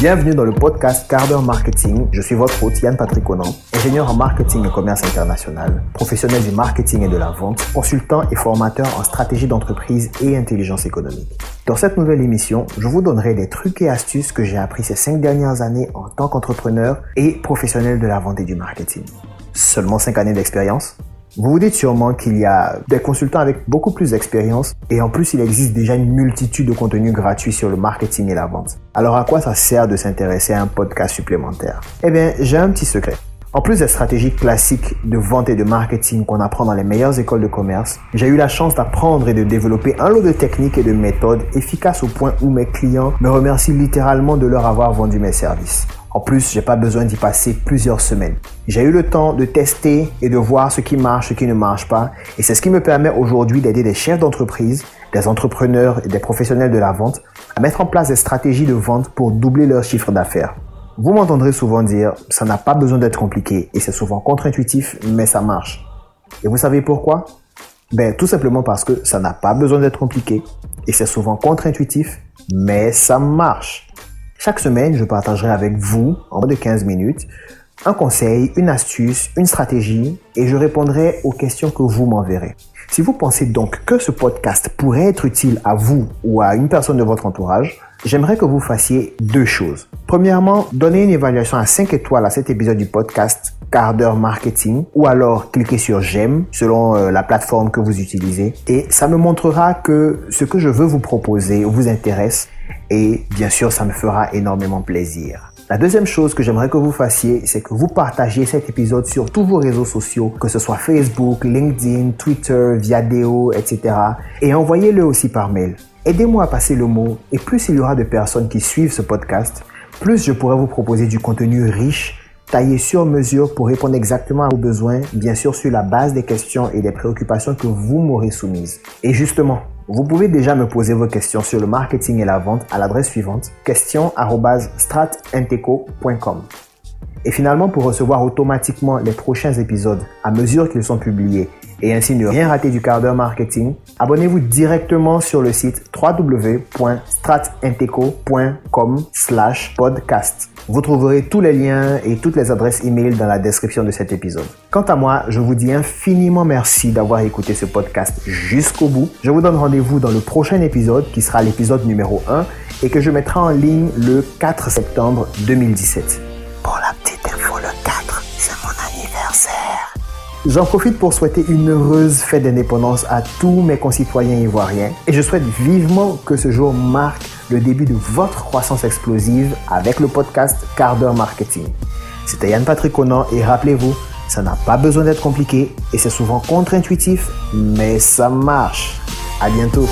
Bienvenue dans le podcast Quart marketing. Je suis votre hôte Yann Patrick Conan, ingénieur en marketing et commerce international, professionnel du marketing et de la vente, consultant et formateur en stratégie d'entreprise et intelligence économique. Dans cette nouvelle émission, je vous donnerai des trucs et astuces que j'ai appris ces cinq dernières années en tant qu'entrepreneur et professionnel de la vente et du marketing. Seulement cinq années d'expérience? Vous vous dites sûrement qu'il y a des consultants avec beaucoup plus d'expérience et en plus il existe déjà une multitude de contenus gratuits sur le marketing et la vente. Alors à quoi ça sert de s'intéresser à un podcast supplémentaire? Eh bien, j'ai un petit secret. En plus des stratégies classiques de vente et de marketing qu'on apprend dans les meilleures écoles de commerce, j'ai eu la chance d'apprendre et de développer un lot de techniques et de méthodes efficaces au point où mes clients me remercient littéralement de leur avoir vendu mes services. En plus, j'ai pas besoin d'y passer plusieurs semaines. J'ai eu le temps de tester et de voir ce qui marche, ce qui ne marche pas. Et c'est ce qui me permet aujourd'hui d'aider des chefs d'entreprise, des entrepreneurs et des professionnels de la vente à mettre en place des stratégies de vente pour doubler leur chiffre d'affaires. Vous m'entendrez souvent dire, ça n'a pas besoin d'être compliqué et c'est souvent contre-intuitif, mais ça marche. Et vous savez pourquoi? Ben, tout simplement parce que ça n'a pas besoin d'être compliqué et c'est souvent contre-intuitif, mais ça marche. Chaque semaine, je partagerai avec vous, en moins de 15 minutes, un conseil, une astuce, une stratégie et je répondrai aux questions que vous m'enverrez. Si vous pensez donc que ce podcast pourrait être utile à vous ou à une personne de votre entourage, j'aimerais que vous fassiez deux choses. Premièrement, donnez une évaluation à 5 étoiles à cet épisode du podcast quart marketing ou alors cliquez sur j'aime selon euh, la plateforme que vous utilisez et ça me montrera que ce que je veux vous proposer vous intéresse et bien sûr ça me fera énormément plaisir. La deuxième chose que j'aimerais que vous fassiez, c'est que vous partagiez cet épisode sur tous vos réseaux sociaux, que ce soit Facebook, LinkedIn, Twitter, Viadeo, etc. Et envoyez-le aussi par mail. Aidez-moi à passer le mot et plus il y aura de personnes qui suivent ce podcast, plus je pourrai vous proposer du contenu riche taillé sur mesure pour répondre exactement à vos besoins, bien sûr sur la base des questions et des préoccupations que vous m'aurez soumises. Et justement, vous pouvez déjà me poser vos questions sur le marketing et la vente à l'adresse suivante question@stratinteco.com. Et finalement, pour recevoir automatiquement les prochains épisodes à mesure qu'ils sont publiés et ainsi ne rien rater du quart d'heure marketing, abonnez-vous directement sur le site www.stratinteco.com/podcast. Vous trouverez tous les liens et toutes les adresses e-mail dans la description de cet épisode. Quant à moi, je vous dis infiniment merci d'avoir écouté ce podcast jusqu'au bout. Je vous donne rendez-vous dans le prochain épisode qui sera l'épisode numéro 1 et que je mettrai en ligne le 4 septembre 2017. J'en profite pour souhaiter une heureuse fête d'indépendance à tous mes concitoyens ivoiriens et je souhaite vivement que ce jour marque le début de votre croissance explosive avec le podcast Quart d'heure marketing. C'était Yann Patrick Conan et rappelez-vous, ça n'a pas besoin d'être compliqué et c'est souvent contre-intuitif, mais ça marche. À bientôt.